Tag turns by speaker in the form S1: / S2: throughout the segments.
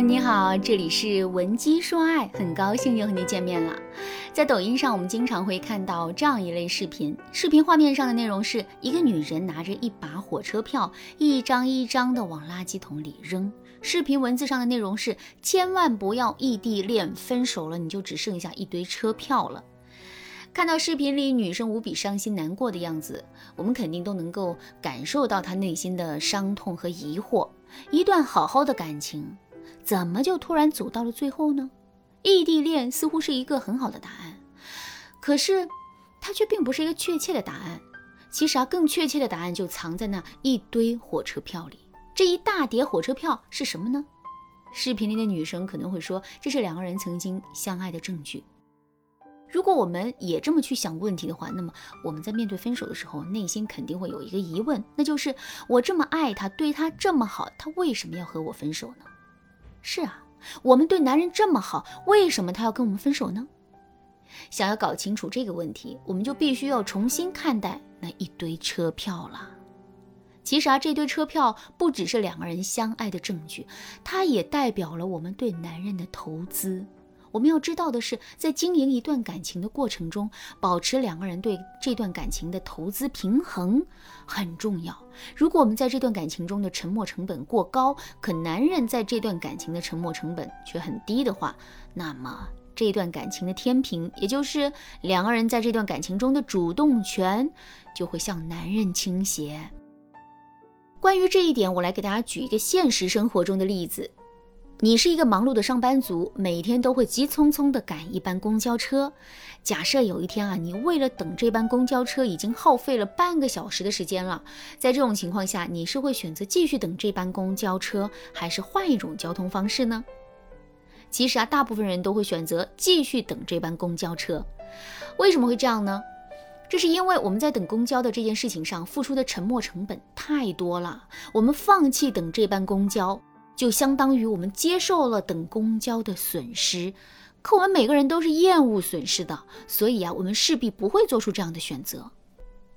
S1: 你好，这里是文姬说爱，很高兴又和你见面了。在抖音上，我们经常会看到这样一类视频，视频画面上的内容是一个女人拿着一把火车票，一张一张的往垃圾桶里扔。视频文字上的内容是：千万不要异地恋，分手了你就只剩下一堆车票了。看到视频里女生无比伤心难过的样子，我们肯定都能够感受到她内心的伤痛和疑惑。一段好好的感情。怎么就突然走到了最后呢？异地恋似乎是一个很好的答案，可是它却并不是一个确切的答案。其实啊，更确切的答案就藏在那一堆火车票里。这一大叠火车票是什么呢？视频里的女生可能会说，这是两个人曾经相爱的证据。如果我们也这么去想问题的话，那么我们在面对分手的时候，内心肯定会有一个疑问，那就是我这么爱他，对他这么好，他为什么要和我分手呢？是啊，我们对男人这么好，为什么他要跟我们分手呢？想要搞清楚这个问题，我们就必须要重新看待那一堆车票了。其实啊，这堆车票不只是两个人相爱的证据，它也代表了我们对男人的投资。我们要知道的是，在经营一段感情的过程中，保持两个人对这段感情的投资平衡很重要。如果我们在这段感情中的沉默成本过高，可男人在这段感情的沉默成本却很低的话，那么这段感情的天平，也就是两个人在这段感情中的主动权，就会向男人倾斜。关于这一点，我来给大家举一个现实生活中的例子。你是一个忙碌的上班族，每天都会急匆匆地赶一班公交车。假设有一天啊，你为了等这班公交车已经耗费了半个小时的时间了，在这种情况下，你是会选择继续等这班公交车，还是换一种交通方式呢？其实啊，大部分人都会选择继续等这班公交车。为什么会这样呢？这是因为我们在等公交的这件事情上付出的沉没成本太多了，我们放弃等这班公交。就相当于我们接受了等公交的损失，可我们每个人都是厌恶损失的，所以啊，我们势必不会做出这样的选择。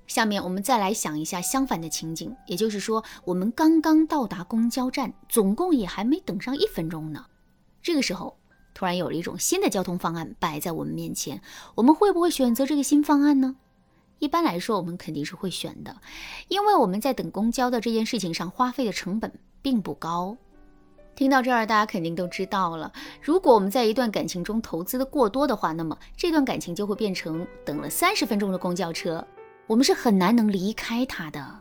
S1: 下面我们再来想一下相反的情景，也就是说，我们刚刚到达公交站，总共也还没等上一分钟呢。这个时候，突然有了一种新的交通方案摆在我们面前，我们会不会选择这个新方案呢？一般来说，我们肯定是会选的，因为我们在等公交的这件事情上花费的成本并不高。听到这儿，大家肯定都知道了。如果我们在一段感情中投资的过多的话，那么这段感情就会变成等了三十分钟的公交车，我们是很难能离开它的。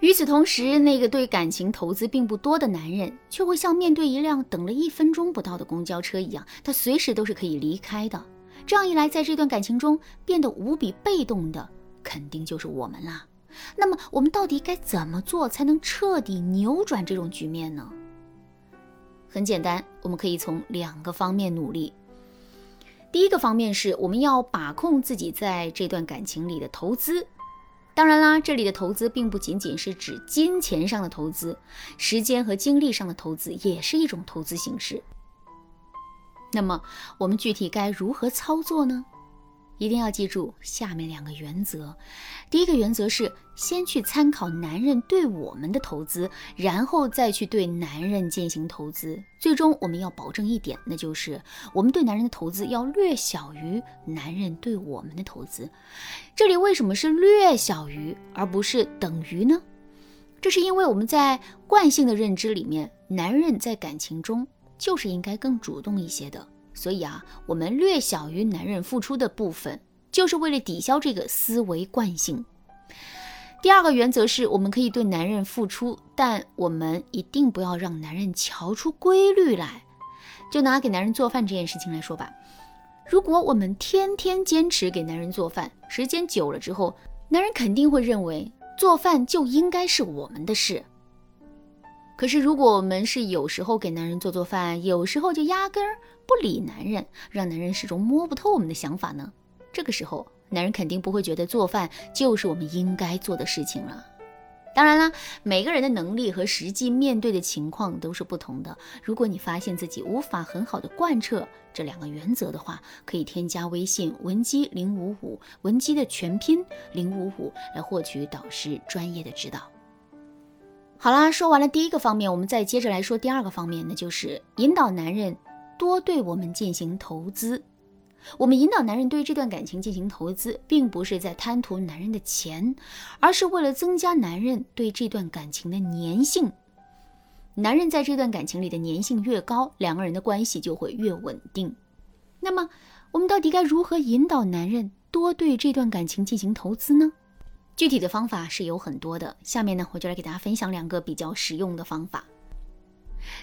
S1: 与此同时，那个对感情投资并不多的男人，却会像面对一辆等了一分钟不到的公交车一样，他随时都是可以离开的。这样一来，在这段感情中变得无比被动的，肯定就是我们啦。那么，我们到底该怎么做才能彻底扭转这种局面呢？很简单，我们可以从两个方面努力。第一个方面是我们要把控自己在这段感情里的投资。当然啦，这里的投资并不仅仅是指金钱上的投资，时间和精力上的投资也是一种投资形式。那么，我们具体该如何操作呢？一定要记住下面两个原则。第一个原则是先去参考男人对我们的投资，然后再去对男人进行投资。最终我们要保证一点，那就是我们对男人的投资要略小于男人对我们的投资。这里为什么是略小于而不是等于呢？这是因为我们在惯性的认知里面，男人在感情中就是应该更主动一些的。所以啊，我们略小于男人付出的部分，就是为了抵消这个思维惯性。第二个原则是，我们可以对男人付出，但我们一定不要让男人瞧出规律来。就拿给男人做饭这件事情来说吧，如果我们天天坚持给男人做饭，时间久了之后，男人肯定会认为做饭就应该是我们的事。可是，如果我们是有时候给男人做做饭，有时候就压根儿不理男人，让男人始终摸不透我们的想法呢？这个时候，男人肯定不会觉得做饭就是我们应该做的事情了。当然啦，每个人的能力和实际面对的情况都是不同的。如果你发现自己无法很好的贯彻这两个原则的话，可以添加微信文姬零五五，文姬的全拼零五五，来获取导师专业的指导。好啦，说完了第一个方面，我们再接着来说第二个方面，那就是引导男人多对我们进行投资。我们引导男人对这段感情进行投资，并不是在贪图男人的钱，而是为了增加男人对这段感情的粘性。男人在这段感情里的粘性越高，两个人的关系就会越稳定。那么，我们到底该如何引导男人多对这段感情进行投资呢？具体的方法是有很多的，下面呢，我就来给大家分享两个比较实用的方法。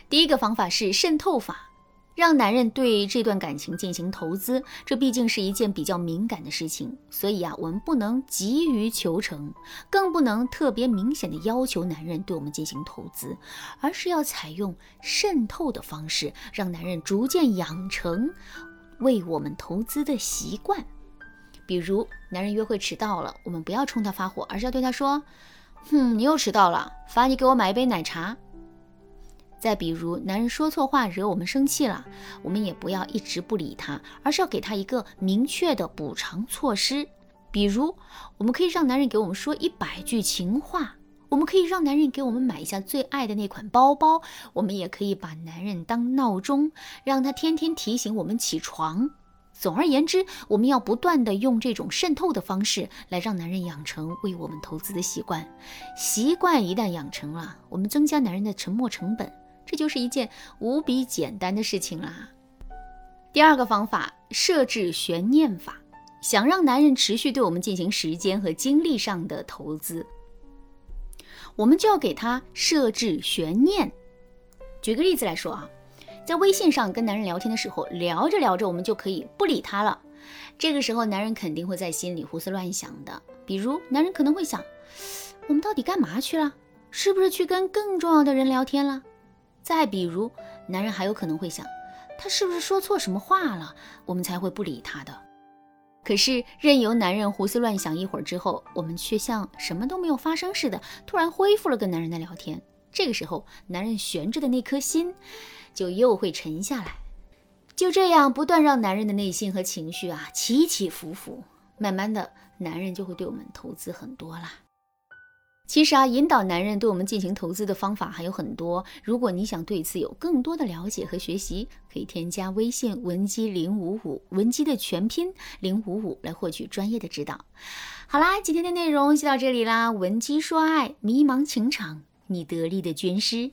S1: 第一个方法是渗透法。让男人对这段感情进行投资，这毕竟是一件比较敏感的事情，所以啊，我们不能急于求成，更不能特别明显的要求男人对我们进行投资，而是要采用渗透的方式，让男人逐渐养成为我们投资的习惯。比如，男人约会迟到了，我们不要冲他发火，而是要对他说：“哼，你又迟到了，罚你给我买一杯奶茶。”再比如，男人说错话惹我们生气了，我们也不要一直不理他，而是要给他一个明确的补偿措施。比如，我们可以让男人给我们说一百句情话，我们可以让男人给我们买一下最爱的那款包包，我们也可以把男人当闹钟，让他天天提醒我们起床。总而言之，我们要不断的用这种渗透的方式来让男人养成为我们投资的习惯。习惯一旦养成了，我们增加男人的沉默成本。这就是一件无比简单的事情啦。第二个方法，设置悬念法，想让男人持续对我们进行时间和精力上的投资，我们就要给他设置悬念。举个例子来说啊，在微信上跟男人聊天的时候，聊着聊着，我们就可以不理他了。这个时候，男人肯定会在心里胡思乱想的。比如，男人可能会想：我们到底干嘛去了？是不是去跟更重要的人聊天了？再比如，男人还有可能会想，他是不是说错什么话了，我们才会不理他的。可是任由男人胡思乱想一会儿之后，我们却像什么都没有发生似的，突然恢复了跟男人的聊天。这个时候，男人悬着的那颗心就又会沉下来。就这样，不断让男人的内心和情绪啊起起伏伏，慢慢的，男人就会对我们投资很多啦。其实啊，引导男人对我们进行投资的方法还有很多。如果你想对此有更多的了解和学习，可以添加微信文姬零五五，文姬的全拼零五五来获取专业的指导。好啦，今天的内容就到这里啦。文姬说爱，迷茫情场，你得力的军师。